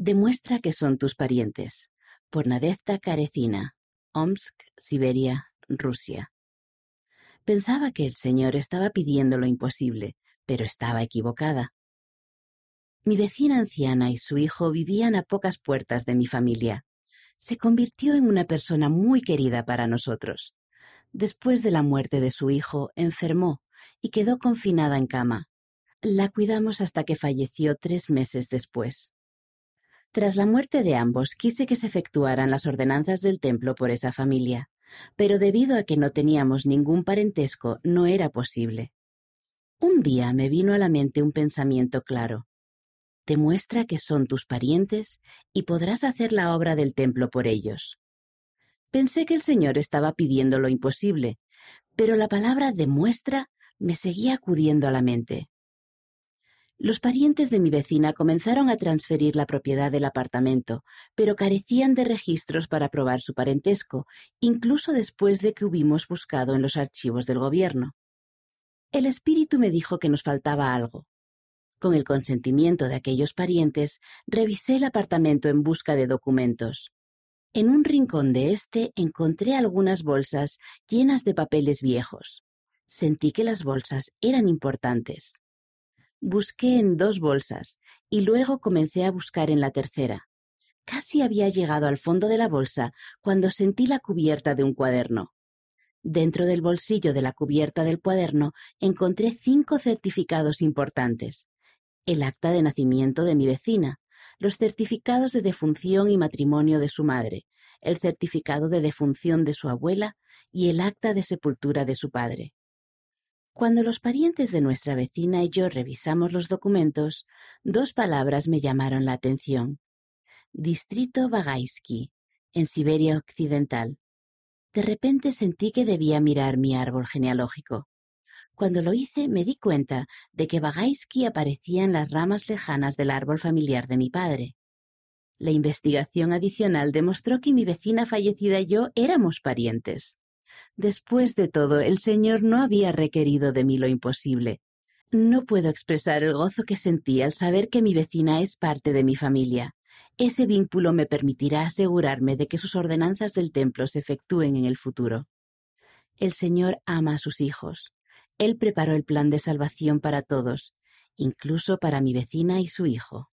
Demuestra que son tus parientes. Por Nadezhda Karecina, Omsk, Siberia, Rusia. Pensaba que el Señor estaba pidiendo lo imposible, pero estaba equivocada. Mi vecina anciana y su hijo vivían a pocas puertas de mi familia. Se convirtió en una persona muy querida para nosotros. Después de la muerte de su hijo, enfermó y quedó confinada en cama. La cuidamos hasta que falleció tres meses después. Tras la muerte de ambos, quise que se efectuaran las ordenanzas del templo por esa familia, pero debido a que no teníamos ningún parentesco, no era posible. Un día me vino a la mente un pensamiento claro. Demuestra que son tus parientes y podrás hacer la obra del templo por ellos. Pensé que el Señor estaba pidiendo lo imposible, pero la palabra demuestra me seguía acudiendo a la mente. Los parientes de mi vecina comenzaron a transferir la propiedad del apartamento, pero carecían de registros para probar su parentesco, incluso después de que hubimos buscado en los archivos del gobierno. El espíritu me dijo que nos faltaba algo. Con el consentimiento de aquellos parientes, revisé el apartamento en busca de documentos. En un rincón de éste encontré algunas bolsas llenas de papeles viejos. Sentí que las bolsas eran importantes. Busqué en dos bolsas y luego comencé a buscar en la tercera. Casi había llegado al fondo de la bolsa cuando sentí la cubierta de un cuaderno. Dentro del bolsillo de la cubierta del cuaderno encontré cinco certificados importantes. El acta de nacimiento de mi vecina, los certificados de defunción y matrimonio de su madre, el certificado de defunción de su abuela y el acta de sepultura de su padre. Cuando los parientes de nuestra vecina y yo revisamos los documentos, dos palabras me llamaron la atención. Distrito Bagaisky, en Siberia Occidental. De repente sentí que debía mirar mi árbol genealógico. Cuando lo hice me di cuenta de que Bagaisky aparecía en las ramas lejanas del árbol familiar de mi padre. La investigación adicional demostró que mi vecina fallecida y yo éramos parientes. Después de todo, el Señor no había requerido de mí lo imposible. No puedo expresar el gozo que sentí al saber que mi vecina es parte de mi familia. Ese vínculo me permitirá asegurarme de que sus ordenanzas del templo se efectúen en el futuro. El Señor ama a sus hijos. Él preparó el plan de salvación para todos, incluso para mi vecina y su hijo.